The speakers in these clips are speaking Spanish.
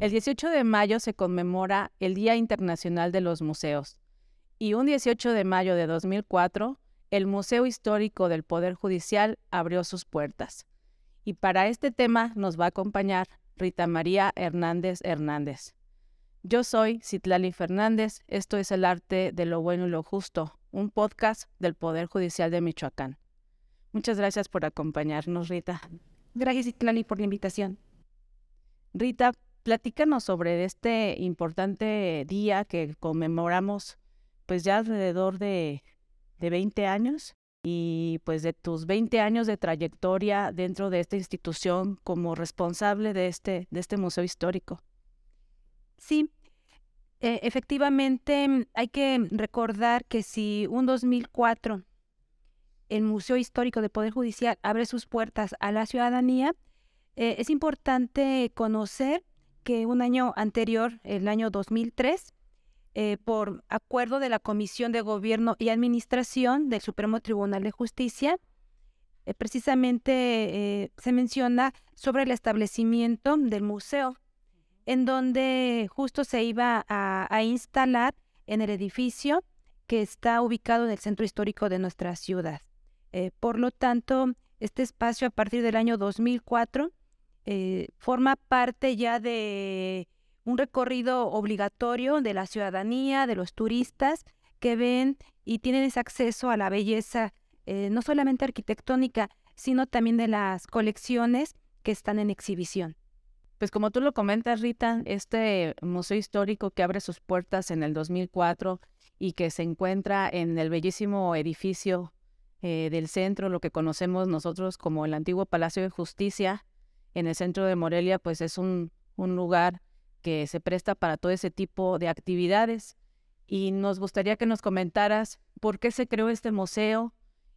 El 18 de mayo se conmemora el Día Internacional de los Museos y un 18 de mayo de 2004 el Museo Histórico del Poder Judicial abrió sus puertas. Y para este tema nos va a acompañar Rita María Hernández Hernández. Yo soy Citlali Fernández, esto es El Arte de lo Bueno y lo Justo, un podcast del Poder Judicial de Michoacán. Muchas gracias por acompañarnos, Rita. Gracias, Citlali, por la invitación. Rita, platícanos sobre este importante día que conmemoramos pues ya alrededor de, de 20 años y pues de tus 20 años de trayectoria dentro de esta institución como responsable de este, de este museo histórico. Sí, eh, efectivamente hay que recordar que si un 2004 el Museo Histórico del Poder Judicial abre sus puertas a la ciudadanía, eh, es importante conocer que un año anterior, el año 2003, eh, por acuerdo de la Comisión de Gobierno y Administración del Supremo Tribunal de Justicia, eh, precisamente se menciona sobre el establecimiento del museo, en donde justo se iba a, instalar en el edificio que está ubicado en el centro histórico de nuestra ciudad. Por lo tanto, este espacio a partir del año 2004 forma parte ya de un recorrido obligatorio de la ciudadanía, de los turistas que ven y tienen ese acceso a la belleza, eh, no solamente arquitectónica, sino también de las colecciones que están en exhibición. Pues como tú lo comentas, Rita, este museo histórico que abre sus puertas en el 2004 y que se encuentra en el bellísimo edificio eh, del centro, lo que conocemos nosotros como el antiguo Palacio de Justicia, en el centro de Morelia, pues es un, un lugar que se presta para todo ese tipo de actividades. Y nos gustaría que nos comentaras por qué se creó este museo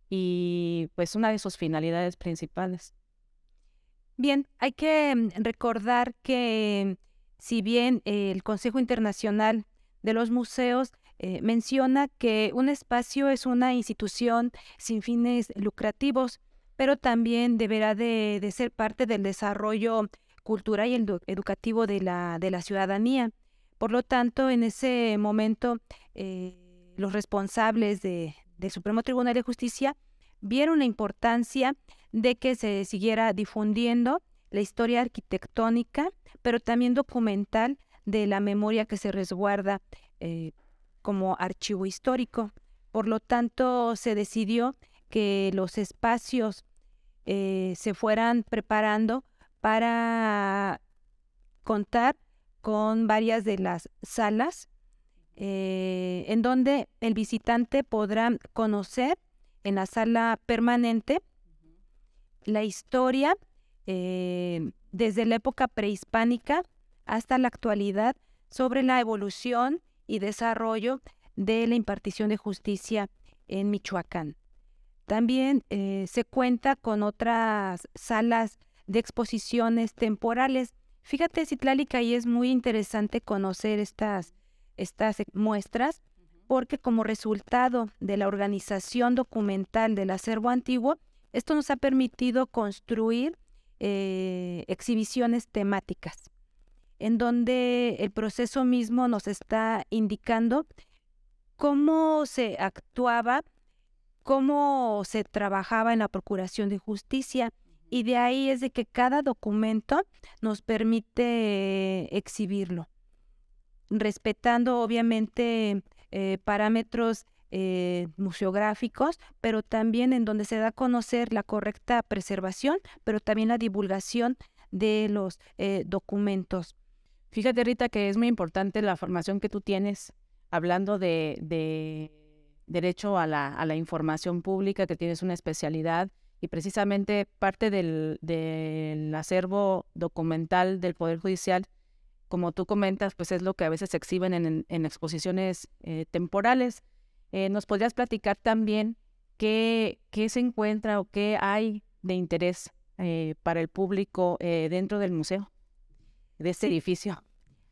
y pues una de sus finalidades principales. Bien, hay que mm, recordar que si bien el Consejo Internacional de los Museos eh, menciona que un espacio es una institución sin fines lucrativos, pero también deberá de, ser parte del desarrollo cultural y educativo de la, de la ciudadanía. Por lo tanto, en ese momento, eh, los responsables de, del Supremo Tribunal de Justicia vieron la importancia de que se siguiera difundiendo la historia arquitectónica, pero también documental de la memoria que se resguarda eh, como archivo histórico. Por lo tanto, se decidió que los espacios eh, se fueran preparando para contar con varias de las salas eh, en donde el visitante podrá conocer en la sala permanente la historia eh, desde la época prehispánica hasta la actualidad sobre la evolución y desarrollo de la impartición de justicia en Michoacán. También eh, se cuenta con otras salas de exposiciones temporales. Fíjate, Citlálica, y es muy interesante conocer estas, estas muestras porque como resultado de la organización documental del acervo antiguo, esto nos ha permitido construir eh, exhibiciones temáticas, en donde el proceso mismo nos está indicando cómo se actuaba, cómo se trabajaba en la procuración de justicia, y de ahí es de que cada documento nos permite exhibirlo, respetando obviamente eh, parámetros eh, museográficos, pero también en donde se da a conocer la correcta preservación, pero también la divulgación de los eh, documentos. Fíjate, Rita, que es muy importante la formación que tú tienes hablando de, derecho a la, información pública, que tienes una especialidad y precisamente parte del, acervo documental del Poder Judicial, como tú comentas, pues es lo que a veces se exhiben en, exposiciones eh, temporales. Eh, ¿Nos podrías platicar también qué, qué, se encuentra o qué hay de interés eh, para el público dentro del museo, de este edificio?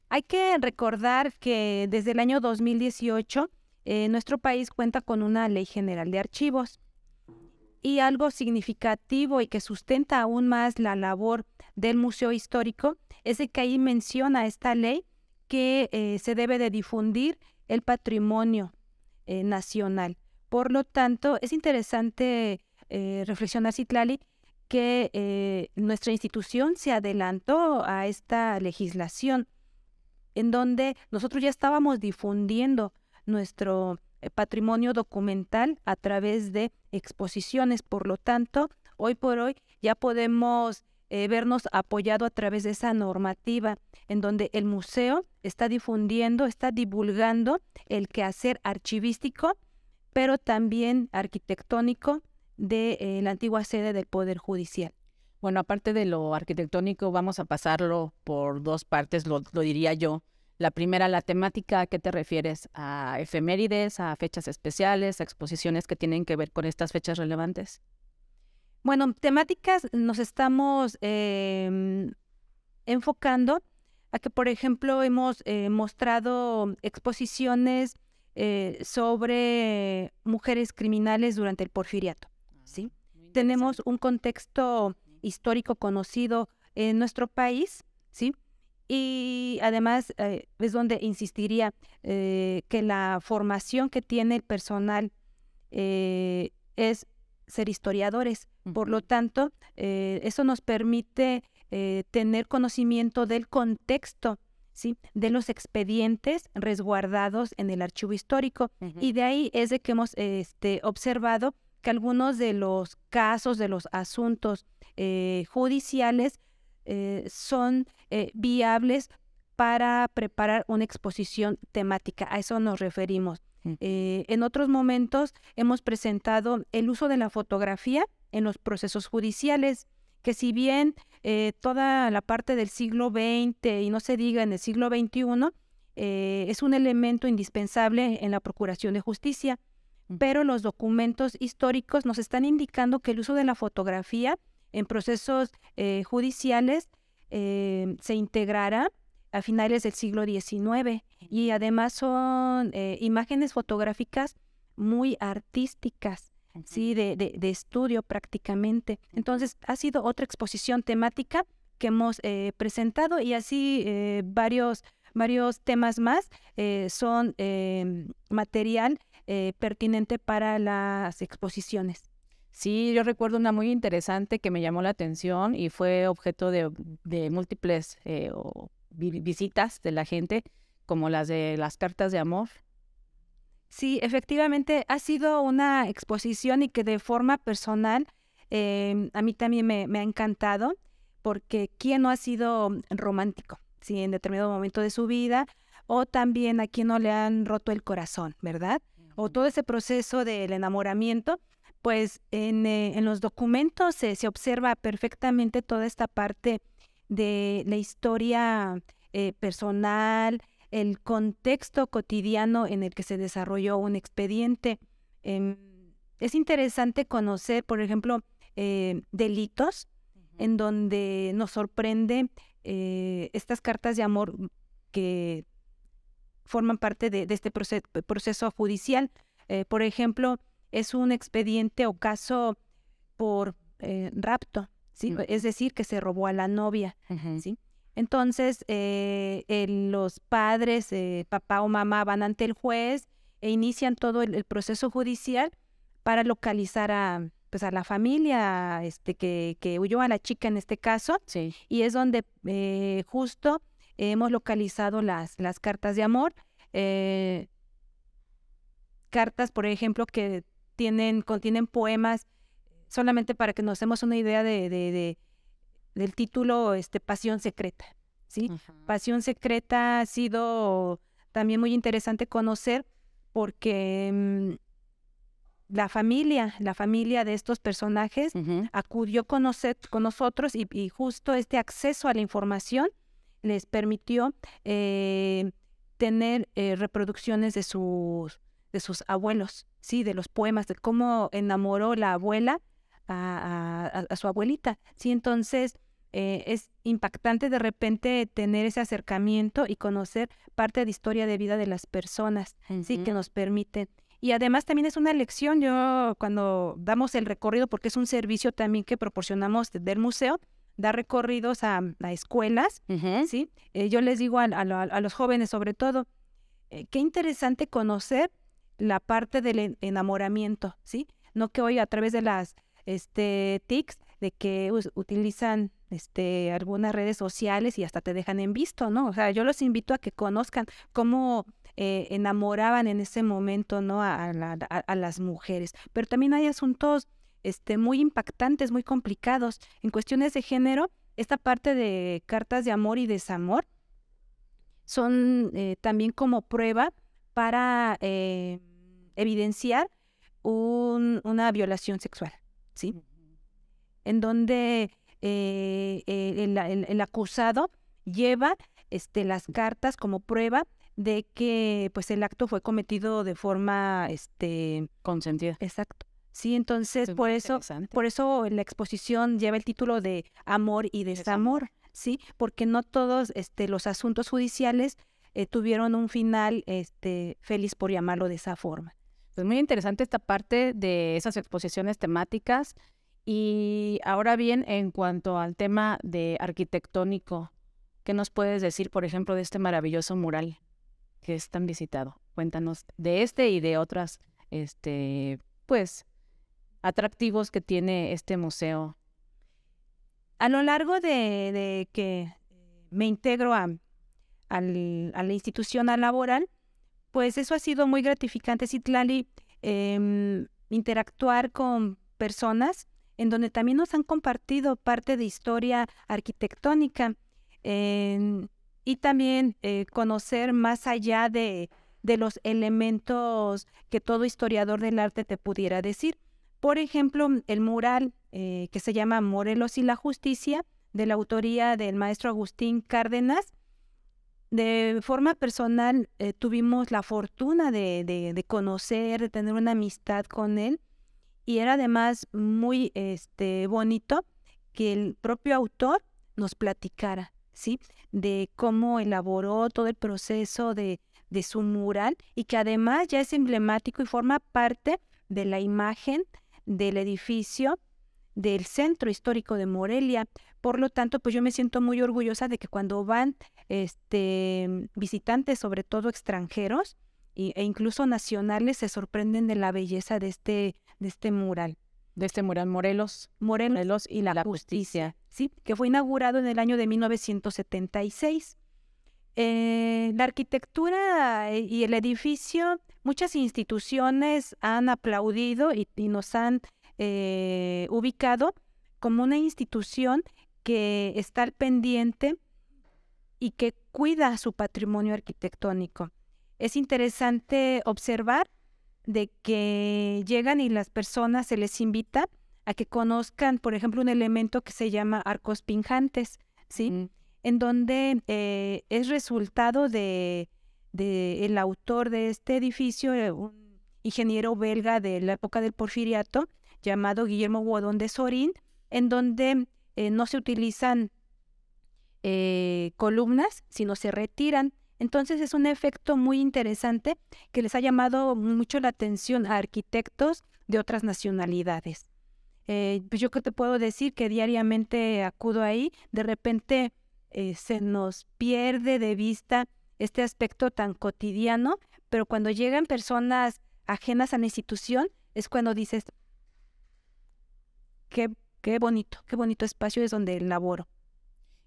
Hay que recordar que desde el año 2018 nuestro país cuenta con una ley general de archivos Y algo significativo y que sustenta aún más la labor del Museo Histórico es de que ahí menciona esta ley que eh, se debe de difundir el patrimonio eh, nacional. Por lo tanto, es interesante eh, reflexionar, Citlali, que nuestra institución se adelantó a esta legislación en donde nosotros ya estábamos difundiendo nuestro eh, patrimonio documental a través de exposiciones. Por lo tanto, hoy por hoy ya podemos eh, vernos apoyado a través de esa normativa en donde el museo está difundiendo, está divulgando el quehacer archivístico, pero también arquitectónico de eh, la antigua sede del Poder Judicial. Bueno, aparte de lo arquitectónico, vamos a pasarlo por dos partes, lo, diría yo. La primera, la temática, ¿a qué te refieres? ¿A efemérides, a fechas especiales, a exposiciones que tienen que ver con estas fechas relevantes? Bueno, temáticas nos estamos em, enfocando a que, por ejemplo, hemos eh, mostrado exposiciones eh, sobre mujeres criminales durante el porfiriato. Tenemos un contexto histórico conocido en nuestro país, ¿sí? Y además eh, es donde insistiría eh, que la formación que tiene el personal eh, es ser historiadores. Por lo tanto, eso nos permite tener conocimiento del contexto, ¿sí? de los expedientes resguardados en el archivo histórico. Y de ahí es de que hemos este, observado que algunos de los casos, de los asuntos judiciales, eh, son eh, viables para preparar una exposición temática. A eso nos referimos. Eh, en otros momentos hemos presentado el uso de la fotografía en los procesos judiciales, que si bien toda la parte del siglo XX y no se diga en el siglo XXI, es un elemento indispensable en la procuración de justicia, pero los documentos históricos nos están indicando que el uso de la fotografía en procesos eh, judiciales eh, se integrará a finales del siglo XIX y además son eh, imágenes fotográficas muy artísticas, ¿sí? De, de, estudio prácticamente. Entonces, ha sido otra exposición temática que hemos presentado y así varios, varios temas más son material pertinente para las exposiciones. Sí, yo recuerdo una muy interesante que me llamó la atención y fue objeto de, múltiples eh, visitas de la gente, como las de las cartas de amor. Sí, efectivamente ha sido una exposición y que de forma personal em, a mí también me, ha encantado, porque ¿quién no ha sido romántico? Sí, en determinado momento de su vida, o también a quien no le han roto el corazón, ¿verdad? O todo ese proceso del enamoramiento pues en, eh, en los documentos se observa perfectamente toda esta parte de la historia eh, personal, el contexto cotidiano en el que se desarrolló un expediente. Em, es interesante conocer, por ejemplo, eh, delitos en donde nos sorprende estas cartas de amor que forman parte de, este proceso judicial. por ejemplo, es un expediente o caso por eh, rapto, ¿sí? Es decir, que se robó a la novia, ¿sí? Entonces, eh, los padres, eh, papá o mamá, van ante el juez e inician todo el, proceso judicial para localizar a, pues, a la familia este, que, que huyó a la chica en este caso. Sí. Y es donde justo hemos localizado las, las cartas de amor. cartas, por ejemplo, que tienen, contienen poemas, solamente para que nos demos una idea de, de, del título, este, Pasión Secreta. ¿sí? Pasión Secreta ha sido también muy interesante conocer porque mm, la familia, la familia de estos personajes acudió con, con nosotros y, justo este acceso a la información les permitió eh, tener eh, reproducciones de sus, de sus abuelos sí, de los poemas, de cómo enamoró la abuela a, su abuelita. Sí, entonces eh, es impactante de repente tener ese acercamiento y conocer parte de la historia de vida de las personas, sí, que nos permiten Y además también es una lección, yo cuando damos el recorrido, porque es un servicio también que proporcionamos del museo, dar recorridos a, escuelas, ¿sí? Eh, yo les digo a, los jóvenes sobre todo, eh, qué interesante conocer la parte del enamoramiento, ¿sí? No que hoy a través de las este, TICs, de que utilizan este, algunas redes sociales y hasta te dejan en visto, ¿no? O sea, yo los invito a que conozcan cómo eh, enamoraban en ese momento, ¿no? A, a, las mujeres. Pero también hay asuntos este, muy impactantes, muy complicados. En cuestiones de género, esta parte de cartas de amor y desamor son eh, también como prueba para eh, evidenciar una violación sexual, ¿sí? En donde eh, el, acusado lleva este, las cartas como prueba de que pues el acto fue cometido de forma este consentida. Exacto. Sí, entonces por eso, por eso la exposición lleva el título de Amor y Desamor, ¿sí? Porque no todos este, los asuntos judiciales eh, tuvieron un final este, feliz, por llamarlo de esa forma. Es pues, muy interesante esta parte de esas exposiciones temáticas. Y ahora bien, en cuanto al tema de arquitectónico, ¿qué nos puedes decir, por ejemplo, de este maravilloso mural que es tan visitado? Cuéntanos de este y de otras, este, pues, atractivos que tiene este museo? A lo largo de, que me integro a, la institución laboral, pues eso ha sido muy gratificante, Citlali, eh, interactuar con personas en donde también nos han compartido parte de historia arquitectónica y también eh, conocer más allá de los elementos que todo historiador del arte te pudiera decir. Por ejemplo, el mural eh, que se llama Morelos y la Justicia, de la autoría del maestro Agustín Cárdenas. De forma personal eh, tuvimos la fortuna de, conocer, de tener una amistad con él y era además muy este, bonito que el propio autor nos platicara, ¿sí? De cómo elaboró todo el proceso de, de su mural y que además ya es emblemático y forma parte de la imagen del edificio del centro histórico de Morelia. Por lo tanto, pues yo me siento muy orgullosa de que cuando van este, visitantes, sobre todo extranjeros e incluso nacionales, se sorprenden de la belleza de este, de este mural. De este mural Morelos. Morelos, y la, justicia. Sí, que fue inaugurado en el año de 1976. Eh, la arquitectura y el edificio muchas instituciones han aplaudido y, nos han eh, ubicado como una institución que está al pendiente y que cuida su patrimonio arquitectónico. Es interesante observar de que llegan y las personas se les invita a que conozcan, por ejemplo, un elemento que se llama arcos pinjantes, ¿sí? En donde eh, es resultado de del autor de este edificio, eh, un ingeniero belga de la época del porfiriato, llamado Guillermo Guadón de Sorín, en donde eh, no se utilizan columnas, sino se retiran. Entonces es un efecto muy interesante que les ha llamado mucho la atención a arquitectos de otras nacionalidades. pues yo que te puedo decir que diariamente acudo ahí, de repente se nos pierde de vista este aspecto tan cotidiano, pero cuando llegan personas ajenas a la institución es cuando dices, qué, qué bonito, qué bonito espacio es donde laboro.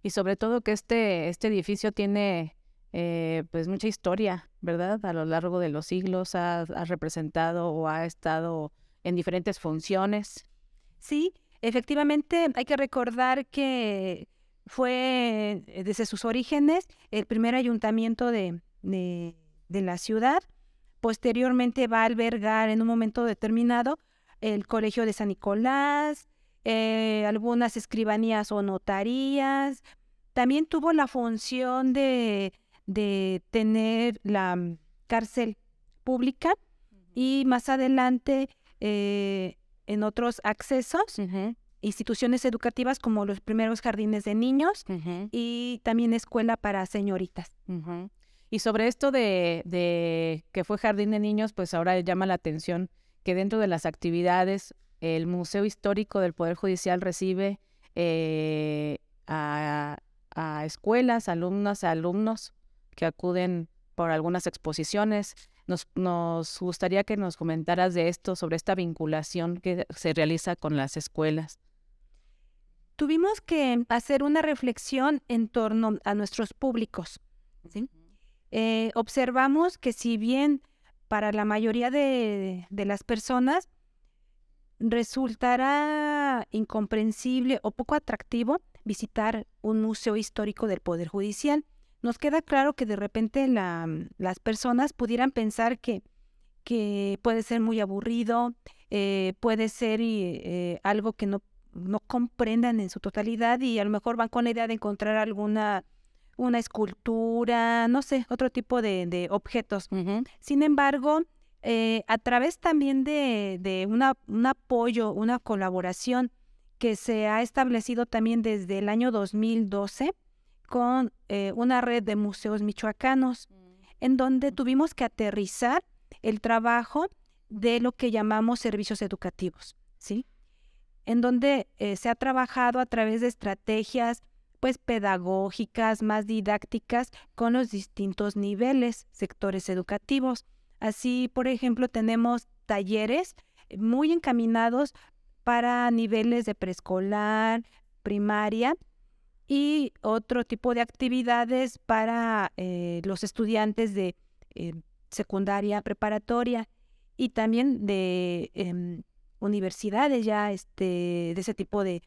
Y sobre todo que este, este edificio tiene eh, pues mucha historia, ¿verdad? A lo largo de los siglos ha, ha representado o ha estado en diferentes funciones. Sí, efectivamente hay que recordar que fue eh, desde sus orígenes el primer ayuntamiento de, de, la ciudad. Posteriormente va a albergar en un momento determinado el Colegio de San Nicolás, eh, algunas escribanías o notarías. También tuvo la función de, de tener la mm, cárcel pública y más adelante eh, en otros accesos instituciones educativas como los primeros jardines de niños y también escuela para señoritas. Y sobre esto de, de que fue jardín de niños, pues ahora llama la atención que dentro de las actividades el Museo Histórico del Poder Judicial recibe eh, a, escuelas, alumnas, alumnos que acuden por algunas exposiciones. Nos, nos gustaría que nos comentaras de esto, sobre esta vinculación que se realiza con las escuelas. Tuvimos que hacer una reflexión en torno a nuestros públicos. Eh, observamos que si bien para la mayoría de, de las personas resultará incomprensible o poco atractivo visitar un museo histórico del Poder Judicial. Nos queda claro que de repente las personas pudieran pensar que, que puede ser muy aburrido, eh, puede ser eh, algo que no, no comprendan en su totalidad y a lo mejor van con la idea de encontrar alguna una escultura, no sé, otro tipo de, objetos. Sin embargo, eh, a través también de, un apoyo, una colaboración que se ha establecido también desde el año 2012 con eh, una red de museos michoacanos, en donde tuvimos que aterrizar el trabajo de lo que llamamos servicios educativos, ¿sí? En donde eh, se ha trabajado a través de estrategias pues pedagógicas, más didácticas con los distintos niveles, sectores educativos. Así, por ejemplo, tenemos talleres muy encaminados para niveles de preescolar, primaria y otro tipo de actividades para eh, los estudiantes de eh, secundaria, preparatoria y también de em, universidades ya este, de ese tipo de,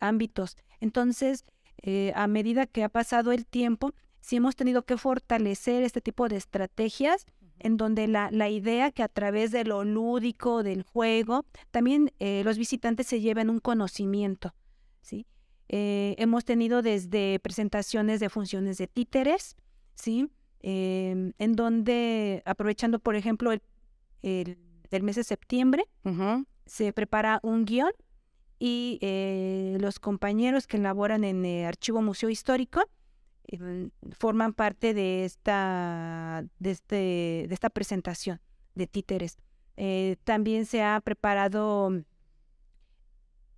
ámbitos. Entonces, eh, a medida que ha pasado el tiempo, sí hemos tenido que fortalecer este tipo de estrategias en donde la, la, idea que a través de lo lúdico, del juego, también eh, los visitantes se lleven un conocimiento, ¿sí? Eh, hemos tenido desde presentaciones de funciones de títeres, ¿sí? Em, en donde, aprovechando, por ejemplo, el, el, mes de septiembre, se prepara un guion y eh, los compañeros que elaboran en el Archivo Museo Histórico Em, forman parte de esta, de, este, de esta presentación de títeres. Eh, también se ha preparado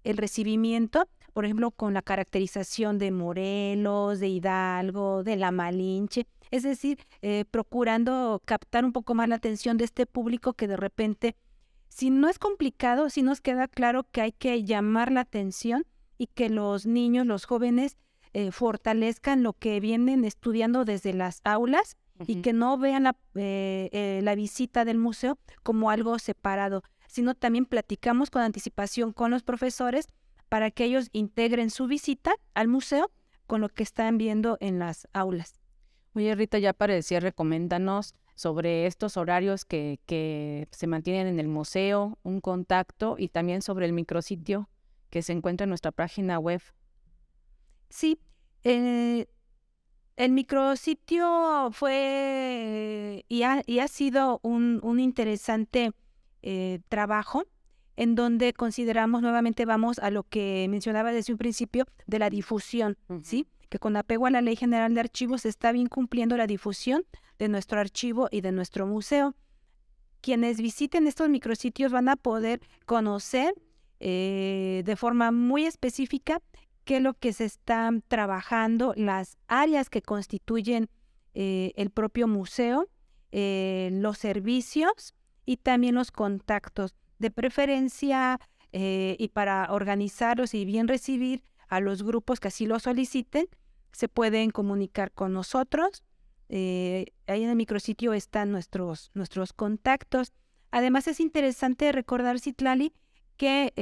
el recibimiento, por ejemplo, con la caracterización de Morelos, de Hidalgo, de la Malinche, es decir, eh, procurando captar un poco más la atención de este público que de repente, si no es complicado, si nos queda claro que hay que llamar la atención y que los niños, los jóvenes, eh, fortalezcan lo que vienen estudiando desde las aulas y que no vean la, eh, eh, la visita del museo como algo separado, sino también platicamos con anticipación con los profesores para que ellos integren su visita al museo con lo que están viendo en las aulas. Oye, Rita, ya para el cierre, coméntanos sobre estos horarios que, que se mantienen en el museo, un contacto y también sobre el micrositio que se encuentra en nuestra página web. Sí, eh, el micrositio fue y ha, y ha sido un, un interesante eh, trabajo en donde consideramos nuevamente vamos a lo que mencionaba desde un principio de la difusión, ¿sí? Que con apego a la Ley General de Archivos está bien cumpliendo la difusión de nuestro archivo y de nuestro museo. Quienes visiten estos micrositios van a poder conocer eh, de forma muy específica qué es lo que se está trabajando, las áreas que constituyen eh, el propio museo, eh, los servicios y también los contactos. De preferencia y para organizarlos y bien recibir a los grupos que así lo soliciten, se pueden comunicar con nosotros. ahí en el micrositio están nuestros, nuestros contactos. Además es interesante recordar, Citlali, que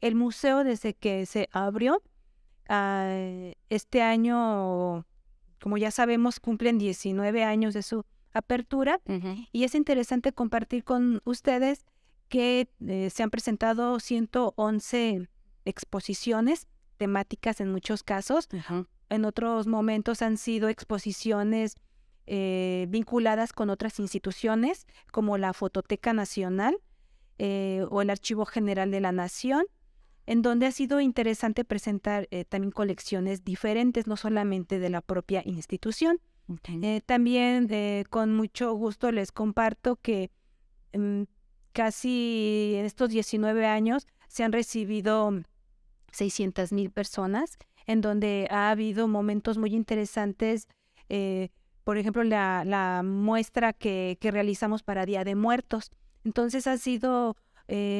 el museo desde que se abrió Ah, este año, como ya sabemos, cumplen 19 años de su apertura y es interesante compartir con ustedes que eh, se han presentado 111 exposiciones temáticas en muchos casos. En otros momentos han sido exposiciones eh, vinculadas con otras instituciones como la Fototeca Nacional eh, o el Archivo General de la Nación en donde ha sido interesante presentar eh, también colecciones diferentes, no solamente de la propia institución. También con mucho gusto les comparto que mm, casi en estos 19 años se han recibido 600 mil personas, en donde ha habido momentos muy interesantes. Eh, por ejemplo, la, muestra que, realizamos para Día de Muertos. Entonces, ha sido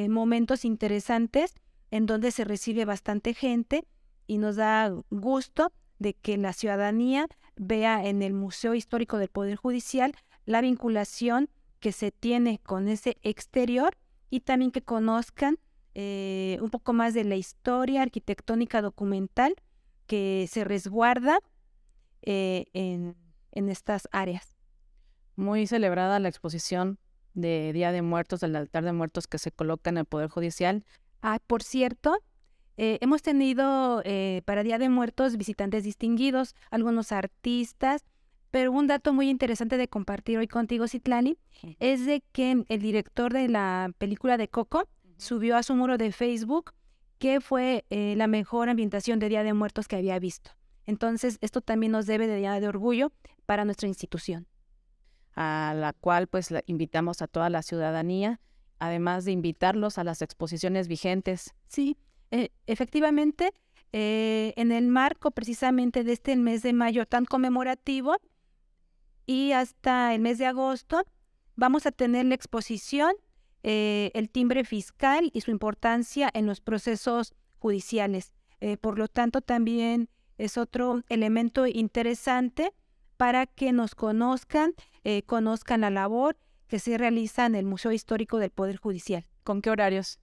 momentos interesantes en donde se recibe bastante gente y nos da gusto de que la ciudadanía vea en el Museo Histórico del Poder Judicial la vinculación que se tiene con ese exterior y también que conozcan eh, un poco más de la historia arquitectónica documental que se resguarda eh, en, en estas áreas. Muy celebrada la exposición de Día de Muertos, del altar de muertos que se coloca en el Poder Judicial. Ah, por cierto, eh, hemos tenido eh, para Día de Muertos visitantes distinguidos, algunos artistas, pero un dato muy interesante de compartir hoy contigo, Citlani, es de que el director de la película de Coco subió a su muro de Facebook que fue eh, la mejor ambientación de Día de Muertos que había visto. Entonces, esto también nos debe de Día de Orgullo para nuestra institución. A la cual pues invitamos a toda la ciudadanía, además de invitarlos a las exposiciones vigentes. Sí, eh, efectivamente, eh, en el marco precisamente de este mes de mayo tan conmemorativo y hasta el mes de agosto, vamos a tener la exposición eh, El timbre fiscal y su importancia en los procesos judiciales. por lo tanto, también es otro elemento interesante para que nos conozcan, conozcan la labor que se realiza en el Museo Histórico del Poder Judicial. ¿Con qué horarios?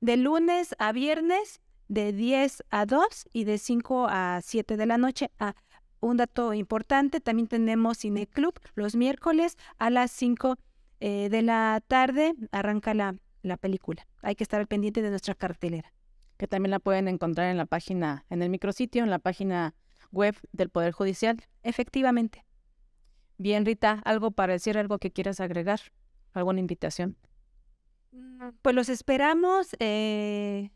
de lunes a viernes de 10 a 2 y de 5 a 7 de la noche. Ah, un dato importante, también tenemos Cine Club los miércoles a las 5 eh, de la tarde, arranca la, la película. Hay que estar al pendiente de nuestra cartelera. Que también la pueden encontrar en la página, en el micrositio, en la página web del Poder Judicial. Efectivamente. Bien, Rita, ¿algo para decir, algo que quieras agregar? ¿Alguna invitación? Mm, pues los esperamos eh,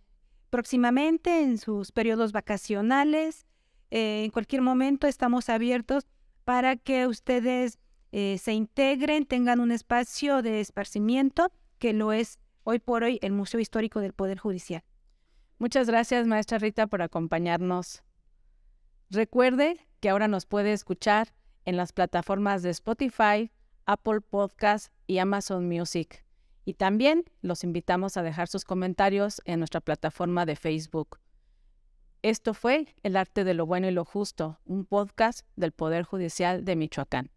próximamente en sus periodos vacacionales. Eh, en cualquier momento estamos abiertos para que ustedes eh, se integren, tengan un espacio de esparcimiento que lo es hoy por hoy el Museo Histórico del Poder Judicial. Muchas gracias, maestra Rita, por acompañarnos. Recuerde que ahora nos puede escuchar en las plataformas de Spotify, Apple Podcast y Amazon Music. Y también los invitamos a dejar sus comentarios en nuestra plataforma de Facebook. Esto fue El arte de lo bueno y lo justo, un podcast del Poder Judicial de Michoacán.